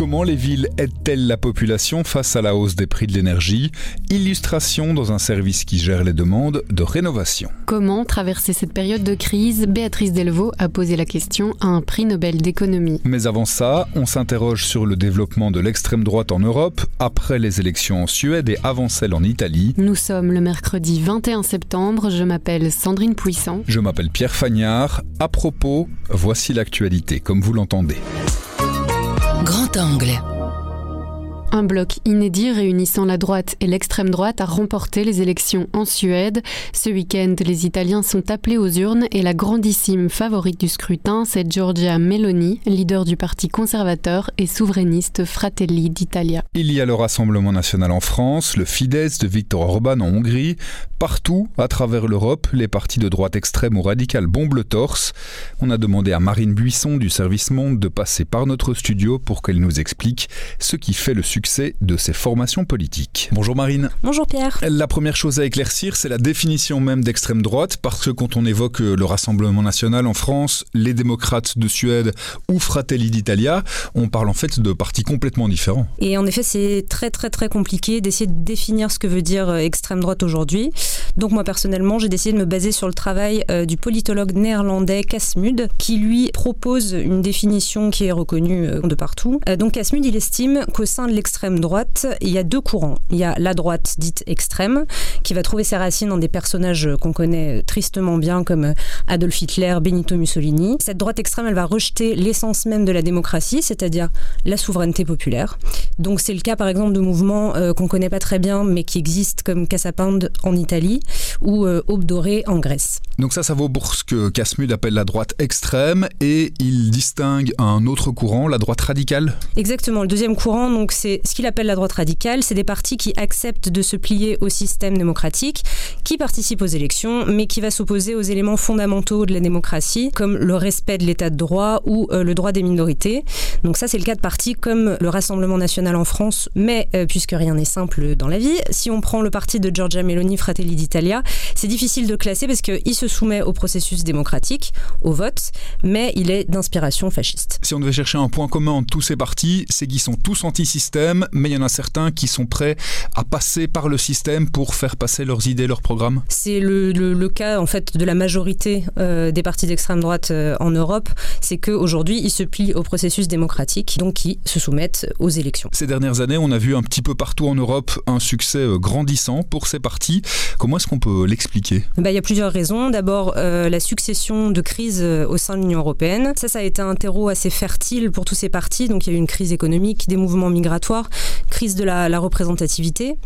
Comment les villes aident-elles la population face à la hausse des prix de l'énergie Illustration dans un service qui gère les demandes de rénovation. Comment traverser cette période de crise Béatrice Delvaux a posé la question à un prix Nobel d'économie. Mais avant ça, on s'interroge sur le développement de l'extrême droite en Europe, après les élections en Suède et avant celles en Italie. Nous sommes le mercredi 21 septembre. Je m'appelle Sandrine Puissant. Je m'appelle Pierre Fagnard. À propos, voici l'actualité, comme vous l'entendez. Grand angle. Un bloc inédit réunissant la droite et l'extrême droite a remporté les élections en Suède. Ce week-end, les Italiens sont appelés aux urnes et la grandissime favorite du scrutin, c'est Giorgia Meloni, leader du parti conservateur et souverainiste Fratelli d'Italia. Il y a le Rassemblement national en France, le Fidesz de Viktor Orban en Hongrie. Partout, à travers l'Europe, les partis de droite extrême ou radicale bombent le torse. On a demandé à Marine Buisson du Service Monde de passer par notre studio pour qu'elle nous explique ce qui fait le succès de ces formations politiques. Bonjour Marine. Bonjour Pierre. La première chose à éclaircir, c'est la définition même d'extrême droite, parce que quand on évoque le Rassemblement national en France, les démocrates de Suède ou Fratelli d'Italia, on parle en fait de partis complètement différents. Et en effet, c'est très très très compliqué d'essayer de définir ce que veut dire extrême droite aujourd'hui. Donc moi personnellement, j'ai décidé de me baser sur le travail euh, du politologue néerlandais Casmud, qui lui propose une définition qui est reconnue euh, de partout. Euh, donc Casmud, il estime qu'au sein de l'extrême droite, il y a deux courants. Il y a la droite dite extrême, qui va trouver ses racines dans des personnages qu'on connaît tristement bien, comme Adolf Hitler, Benito Mussolini. Cette droite extrême, elle va rejeter l'essence même de la démocratie, c'est-à-dire la souveraineté populaire. Donc c'est le cas par exemple de mouvements qu'on connaît pas très bien, mais qui existent comme Casa Pound en Italie ou euh, Aube dorée en Grèce. Donc ça, ça vaut pour ce que Casmud appelle la droite extrême et il distingue un autre courant, la droite radicale? Exactement. Le deuxième courant, donc c'est ce qu'il appelle la droite radicale, c'est des partis qui acceptent de se plier au système démocratique, qui participent aux élections, mais qui va s'opposer aux éléments fondamentaux de la démocratie, comme le respect de l'état de droit ou euh, le droit des minorités. Donc ça, c'est le cas de partis comme le Rassemblement national en France, mais euh, puisque rien n'est simple dans la vie, si on prend le parti de Giorgia Meloni, Fratelli d'Italia, c'est difficile de classer parce qu'il se soumet au processus démocratique, au vote, mais il est d'inspiration fasciste. Si on devait chercher un point commun entre tous ces partis, c'est qu'ils sont tous anti-système, mais il y en a certains qui sont prêts à passer par le système pour faire passer leurs idées, leurs programmes. C'est le, le, le, cas en fait de la majorité euh, des partis d'extrême droite euh, en Europe, c'est qu'aujourd'hui ils se plient au processus démocratique, donc ils se soumettent aux élections. Ces dernières années, on a vu un petit peu partout en Europe un succès euh, grandissant pour ces partis. Comment est-ce qu'on peut l'expliquer? Bah, Il y a plusieurs raisons. D'abord, euh, la succession de crises au sein de l'Union européenne. Ça, ça a été un terreau assez fertile pour tous ces partis. Donc, il y a eu une crise économique, des mouvements migratoires, crise de la, représentativité.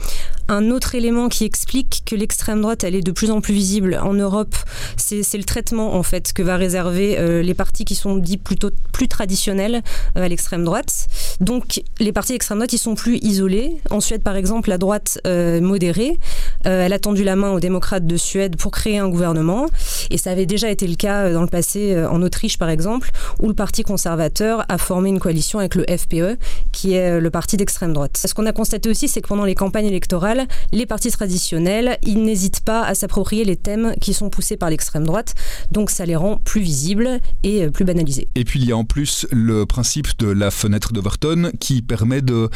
Un autre élément qui explique que l'extrême droite, elle est de plus en plus visible en Europe, c'est le traitement, en fait, que va réserver euh, les partis qui sont dits plutôt plus traditionnels euh, à l'extrême droite. Donc, les partis d'extrême droite, ils sont plus isolés. En Suède, par exemple, la droite euh, modérée, elle a tendu la main aux démocrates de Suède pour créer un gouvernement. Et ça avait déjà été le cas dans le passé en Autriche, par exemple, où le Parti conservateur a formé une coalition avec le FPE, qui est le parti d'extrême droite. Ce qu'on a constaté aussi, c'est que pendant les campagnes électorales, les partis traditionnels, ils n'hésitent pas à s'approprier les thèmes qui sont poussés par l'extrême droite. Donc ça les rend plus visibles et plus banalisés. Et puis il y a en plus le principe de la fenêtre d'Overton qui permet de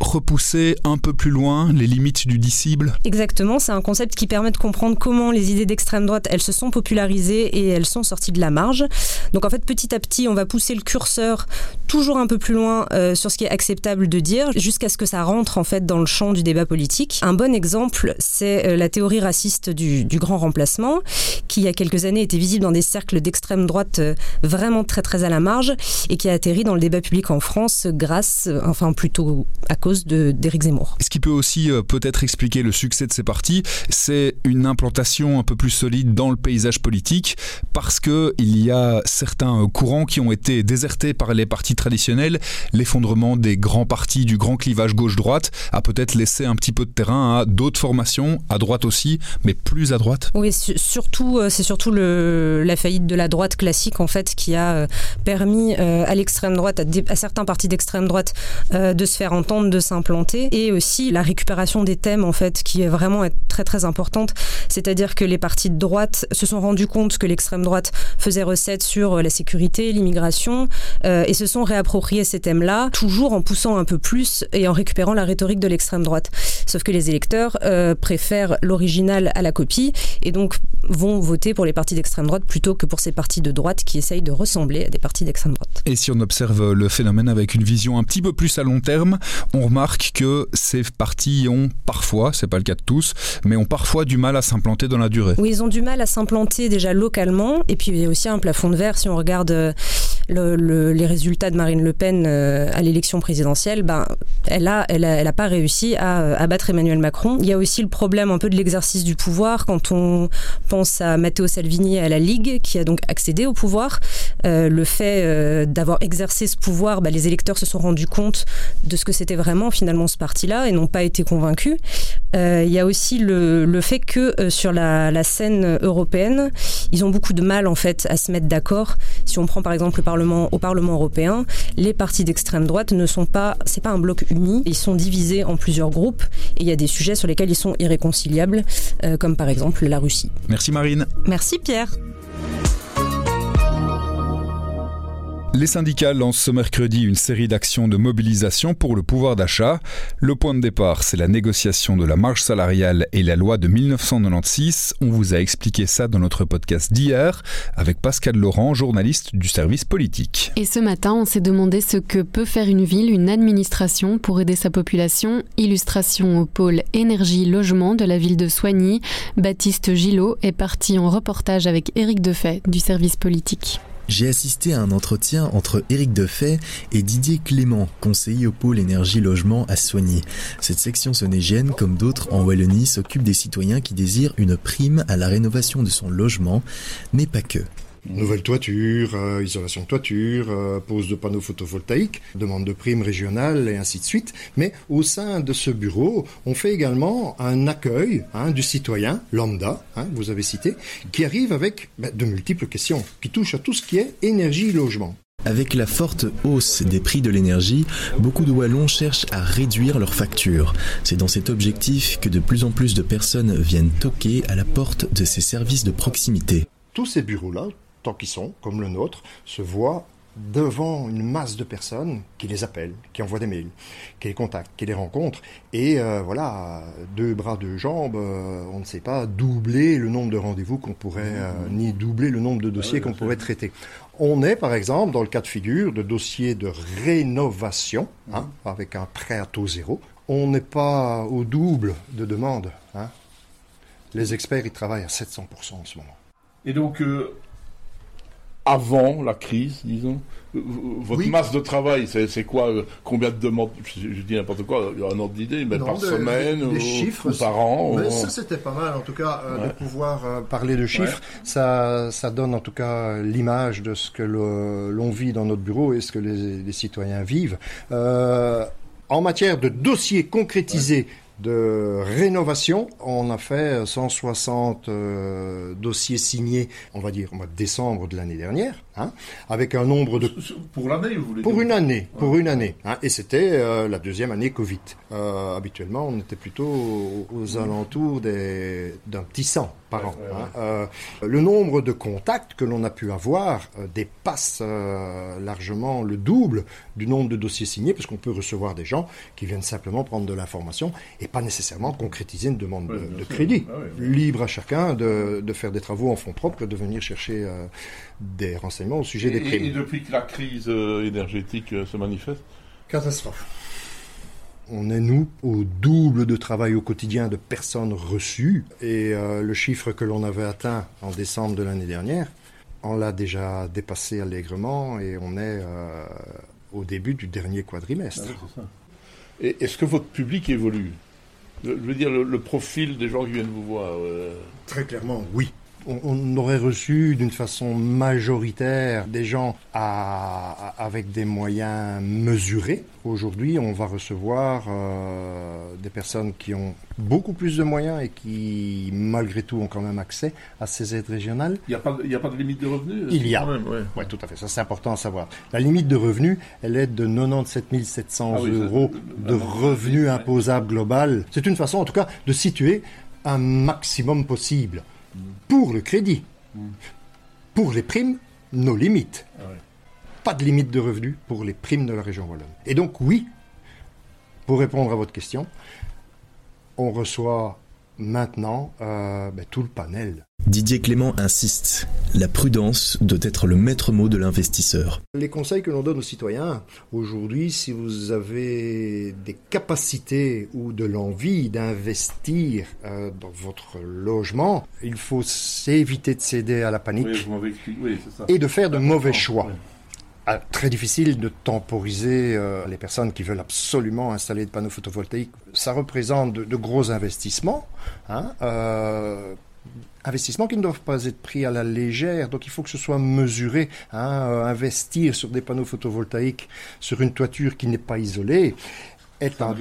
repousser un peu plus loin les limites du disciple Exactement, c'est un concept qui permet de comprendre comment les idées d'extrême droite, elles se sont popularisées et elles sont sorties de la marge. Donc en fait, petit à petit, on va pousser le curseur toujours un peu plus loin euh, sur ce qui est acceptable de dire, jusqu'à ce que ça rentre en fait dans le champ du débat politique. Un bon exemple, c'est euh, la théorie raciste du, grand remplacement, qui il y a quelques années était visible dans des cercles d'extrême droite euh, vraiment très très à la marge et qui a atterri dans le débat public en France grâce, enfin plutôt à cause cause d'Éric Zemmour. Ce qui peut aussi euh, peut-être expliquer le succès de ces partis, c'est une implantation un peu plus solide dans le paysage politique, parce qu'il y a certains courants qui ont été désertés par les partis traditionnels. L'effondrement des grands partis, du grand clivage gauche-droite, a peut-être laissé un petit peu de terrain à d'autres formations, à droite aussi, mais plus à droite. Oui, surtout, euh, c'est surtout le, la faillite de la droite classique, en fait, qui a euh, permis à l'extrême droite, à, certains partis d'extrême droite, de se faire entendre, de s'implanter, et aussi la récupération des thèmes en fait qui est vraiment très très importante. C'est-à-dire que les partis de droite se sont rendus compte que l'extrême droite faisait recette sur euh, la sécurité, l'immigration, euh, et se sont réappropriés ces thèmes-là, toujours en poussant un peu plus et en récupérant la rhétorique de l'extrême droite. Sauf que les électeurs euh, préfèrent l'original à la copie et donc vont voter pour les partis d'extrême droite plutôt que pour ces partis de droite qui essayent de ressembler à des partis d'extrême droite. Et si on observe le phénomène avec une vision un petit peu plus à long terme, on remarque que ces partis ont parfois, c'est pas le cas de tous, mais ont parfois du mal à s'implanter dans la durée. Oui, ils ont du mal à s'implanter déjà localement, et puis il y a aussi un plafond de verre si on regarde euh, les résultats de Marine Le Pen euh, à l'élection présidentielle, ben, elle n'a elle a, pas réussi à, à, battre Emmanuel Macron. Il y a aussi le problème un peu de l'exercice du pouvoir quand on pense à Matteo Salvini et à la Ligue qui a donc accédé au pouvoir. Euh, le fait euh, d'avoir exercé ce pouvoir, ben, les électeurs se sont rendus compte de ce que c'était vraiment finalement ce parti-là et n'ont pas été convaincus. il y a aussi le, fait que sur la, la, scène européenne, ils ont beaucoup de mal en fait à se mettre d'accord. Si on prend par exemple le au Parlement européen, les partis d'extrême droite ne sont pas, c'est pas un bloc uni, ils sont divisés en plusieurs groupes et il y a des sujets sur lesquels ils sont irréconciliables, euh, comme par exemple la Russie. Merci Marine. Merci Pierre. Les syndicats lancent ce mercredi une série d'actions de mobilisation pour le pouvoir d'achat. Le point de départ, c'est la négociation de la marge salariale et la loi de 1996. On vous a expliqué ça dans notre podcast d'hier avec Pascal Laurent, journaliste du service politique. Et ce matin, on s'est demandé ce que peut faire une ville, une administration pour aider sa population. Illustration au pôle énergie-logement de la ville de Soigny. Baptiste Gillot est parti en reportage avec Éric Defay du service politique. J'ai assisté à un entretien entre Éric Defay et Didier Clément, conseiller au pôle énergie-logement à Soigny. Cette section sonégienne, comme d'autres en Wallonie, s'occupe des citoyens qui désirent une prime à la rénovation de son logement, mais pas que. Nouvelle toiture, euh, isolation de toiture, euh, pose de panneaux photovoltaïques, demande de primes régionales et ainsi de suite. Mais au sein de ce bureau, on fait également un accueil hein, du citoyen lambda, hein, vous avez cité, qui arrive avec ben, de multiples questions, qui touchent à tout ce qui est énergie-logement. Avec la forte hausse des prix de l'énergie, beaucoup de Wallons cherchent à réduire leurs factures. C'est dans cet objectif que de plus en plus de personnes viennent toquer à la porte de ces services de proximité. Tous ces bureaux-là, tant qu'ils sont, comme le nôtre, se voient devant une masse de personnes qui les appellent, qui envoient des mails, qui les contactent, qui les rencontrent. Et euh, voilà, deux bras, deux jambes, euh, on ne sait pas doubler le nombre de rendez-vous qu'on pourrait, euh, ni doubler le nombre de dossiers qu'on pourrait traiter. On est, par exemple, dans le cas de figure de dossiers de rénovation, hein, avec un prêt à taux zéro. On n'est pas au double de demandes. Hein. Les experts, ils travaillent à 700% en ce moment. Et donc, avant la crise, disons. Votre masse de travail, c'est quoi euh, Combien de demandes je, dis n'importe quoi, il y a un ordre d'idée, mais par semaine ou, chiffres, par an mais Ça, c'était pas mal, en tout cas, euh, de pouvoir euh, parler de chiffres. Ça, ça donne en tout cas l'image de ce que l'on vit dans notre bureau et ce que les, les citoyens vivent. en matière de dossiers concrétisés, de rénovation. On a fait 160 euh, dossiers signés, on va dire, au mois de décembre de l'année dernière, hein, avec un nombre de... Pour l'année, vous voulez Pour une année, pour une année. Hein, et c'était euh, la deuxième année Covid. Euh, habituellement, on était plutôt aux, alentours d'un petit 100 par an. Hein. le nombre de contacts que l'on a pu avoir dépasse largement le double du nombre de dossiers signés, parce qu'on peut recevoir des gens qui viennent simplement prendre de l'information et pas nécessairement concrétiser une demande de, crédit. Ah Libre à chacun de, faire des travaux en fonds propres, de venir chercher euh, des renseignements au sujet des primes. Et, depuis que la crise euh, énergétique euh, se manifeste Catastrophe. On est, nous, au double de travail au quotidien de personnes reçues. Et le chiffre que l'on avait atteint en décembre de l'année dernière, on l'a déjà dépassé allègrement et on est au début du dernier quadrimestre. Ah Est-ce que votre public évolue? Je veux dire, le, profil des gens qui viennent vous voir. Euh, Très clairement, oui on, aurait reçu d'une façon majoritaire des gens avec des moyens mesurés. Aujourd'hui, on va recevoir euh, des personnes qui ont beaucoup plus de moyens et qui, malgré tout, ont quand même accès à ces aides régionales. Il n'y a, pas de limite de revenus Il y a. Oui, tout à fait. Ça, c'est important à savoir. La limite de revenus, elle est de 97 700 ah euros de revenus imposables global. C'est une façon, en tout cas, de situer un maximum possible pour le crédit. Pour les primes, nos limites. Ah Pas de limite de revenus pour les primes de la région wallonne. Et donc oui, pour répondre à votre question, on reçoit maintenant euh, ben, tout le panel. Didier Clément insiste, la prudence doit être le maître mot de l'investisseur. Les conseils que l'on donne aux citoyens, aujourd'hui, si vous avez des capacités ou de l'envie d'investir euh, dans votre logement, il faut s'éviter de céder à la panique et de faire de mauvais choix. Ah, très difficile de temporiser euh, les personnes qui veulent absolument installer des panneaux photovoltaïques. Ça représente de, gros investissements, hein, euh, investissements qui ne doivent pas être pris à la légère. Donc il faut que ce soit mesuré. Hein, euh, investir sur des panneaux photovoltaïques sur une toiture qui n'est pas isolée est un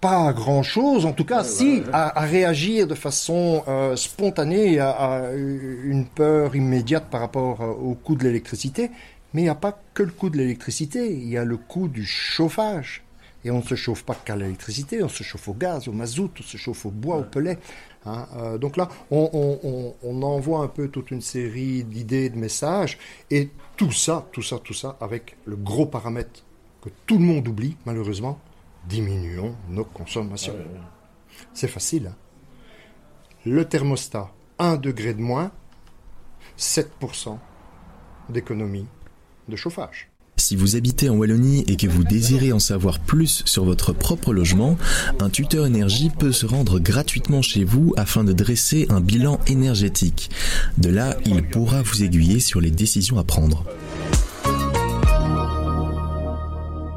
pas grand-chose, en tout cas, si, À, réagir de façon spontanée à, à, une peur immédiate par rapport au coût de l'électricité, mais il n'y a pas que le coût de l'électricité, il y a le coût du chauffage. Et on ne se chauffe pas qu'à l'électricité, on se chauffe au gaz, au mazout, on se chauffe au bois, au pellet. Hein. Euh, donc là, on, envoie un peu toute une série d'idées, de messages, et tout ça, tout ça, tout ça, avec le gros paramètre que tout le monde oublie, malheureusement, diminuons nos consommations. C'est facile. Hein. le thermostat, 1 degré de moins, 7% d'économie de chauffage. Si vous habitez en Wallonie et que vous désirez en savoir plus sur votre propre logement, un tuteur énergie peut se rendre gratuitement chez vous afin de dresser un bilan énergétique. De là, il pourra vous aiguiller sur les décisions à prendre.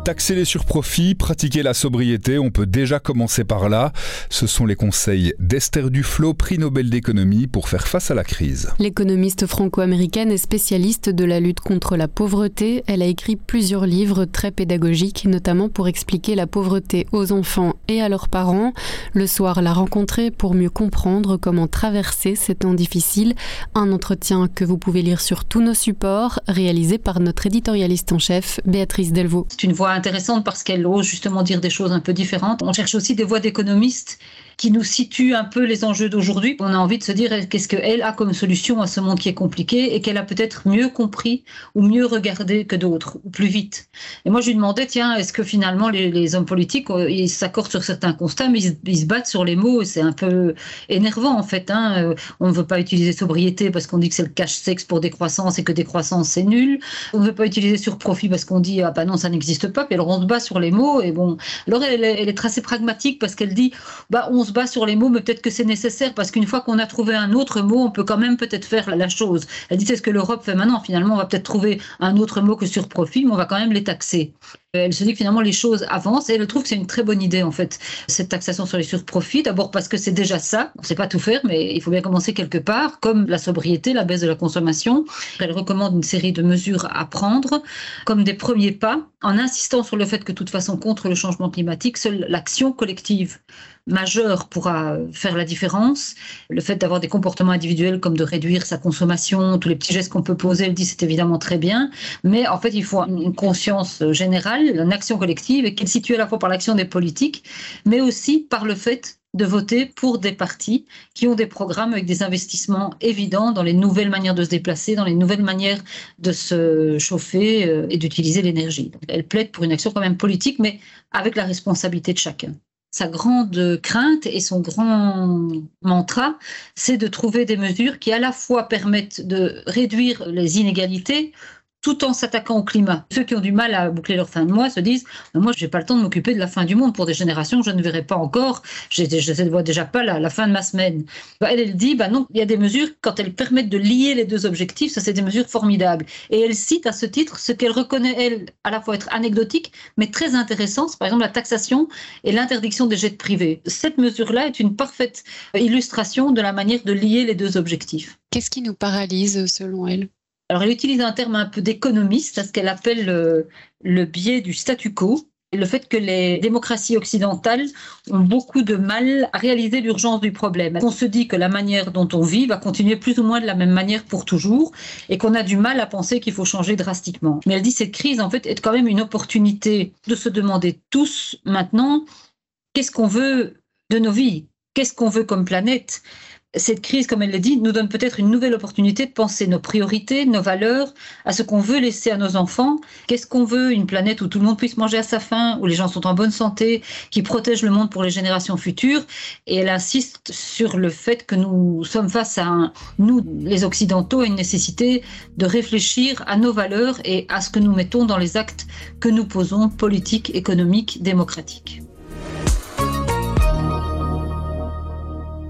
Taxer les surprofits, pratiquer la sobriété, on peut déjà commencer par là. Ce sont les conseils d'Esther Duflo, prix Nobel d'économie, pour faire face à la crise. L'économiste franco-américaine est spécialiste de la lutte contre la pauvreté. Elle a écrit plusieurs livres très pédagogiques, notamment pour expliquer la pauvreté aux enfants et à leurs parents. Le soir, l'a rencontrée pour mieux comprendre comment traverser ces temps difficiles. Un entretien que vous pouvez lire sur tous nos supports, réalisé par notre éditorialiste en chef, Béatrice Delvaux. C'est une voix intéressante parce qu'elle ose justement dire des choses un peu différentes. On cherche aussi des voix d'économistes qui nous situe un peu les enjeux d'aujourd'hui. On a envie de se dire qu'est-ce qu'elle a comme solution à ce monde qui est compliqué et qu'elle a peut-être mieux compris ou mieux regardé que d'autres, ou plus vite. Et moi, je lui demandais, tiens, est-ce que finalement les, hommes politiques, euh, ils s'accordent sur certains constats, mais ils, se battent sur les mots, c'est un peu énervant en fait. Hein. Euh, on ne veut pas utiliser sobriété parce qu'on dit que c'est le cache-sexe pour décroissance et que décroissance c'est nul. On ne veut pas utiliser sur profit parce qu'on dit, ah bah non, ça n'existe pas. Puis alors on se bat sur les mots et bon. Alors elle, est assez pragmatique parce qu'elle dit, bah on se bat sur les mots, mais peut-être que c'est nécessaire parce qu'une fois qu'on a trouvé un autre mot, on peut quand même peut-être faire la chose. Elle dit c'est ce que l'Europe fait maintenant. Finalement, on va peut-être trouver un autre mot que sur profit, mais on va quand même les taxer. Elle se dit que finalement les choses avancent et elle trouve que c'est une très bonne idée en fait, cette taxation sur les surprofits. D'abord parce que c'est déjà ça, on ne sait pas tout faire, mais il faut bien commencer quelque part, comme la sobriété, la baisse de la consommation. Elle recommande une série de mesures à prendre comme des premiers pas, en insistant sur le fait que de toute façon, contre le changement climatique, seule l'action collective majeure pourra faire la différence. Le fait d'avoir des comportements individuels comme de réduire sa consommation, tous les petits gestes qu'on peut poser, elle dit c'est évidemment très bien, mais en fait il faut une conscience générale, une action collective et qu'elle situe à la fois par l'action des politiques, mais aussi par le fait de voter pour des partis qui ont des programmes avec des investissements évidents dans les nouvelles manières de se déplacer, dans les nouvelles manières de se chauffer euh, et d'utiliser l'énergie. Elle plaide pour une action quand même politique, mais avec la responsabilité de chacun sa grande crainte et son grand mantra, c'est de trouver des mesures qui à la fois permettent de réduire les inégalités tout en s'attaquant au climat. Ceux qui ont du mal à boucler leur fin de mois se disent Moi, je n'ai pas le temps de m'occuper de la fin du monde pour des générations je ne verrai pas encore. Je ne vois déjà pas la, la, fin de ma semaine. Bah, elle, dit bah Non, il y a des mesures, quand elles permettent de lier les deux objectifs, ça, c'est des mesures formidables. Et elle cite à ce titre ce qu'elle reconnaît, elle, à la fois être anecdotique, mais très intéressant par exemple la taxation et l'interdiction des jets privés. Cette mesure-là est une parfaite illustration de la manière de lier les deux objectifs. Qu'est-ce qui nous paralyse selon elle? Alors, elle utilise un terme un peu d'économiste, ce qu'elle appelle le, biais du statu quo. Le fait que les démocraties occidentales ont beaucoup de mal à réaliser l'urgence du problème. On se dit que la manière dont on vit va continuer plus ou moins de la même manière pour toujours et qu'on a du mal à penser qu'il faut changer drastiquement. Mais elle dit que cette crise, en fait, est quand même une opportunité de se demander tous maintenant qu'est-ce qu'on veut de nos vies, qu'est-ce qu'on veut comme planète? Cette crise, comme elle l'a dit, nous donne peut-être une nouvelle opportunité de penser nos priorités, nos valeurs, à ce qu'on veut laisser à nos enfants. Qu'est-ce qu'on veut Une planète où tout le monde puisse manger à sa faim, où les gens sont en bonne santé, qui protège le monde pour les générations futures. Et elle insiste sur le fait que nous sommes face à, nous, les Occidentaux, à une nécessité de réfléchir à nos valeurs et à ce que nous mettons dans les actes que nous posons, politiques, économiques, démocratiques.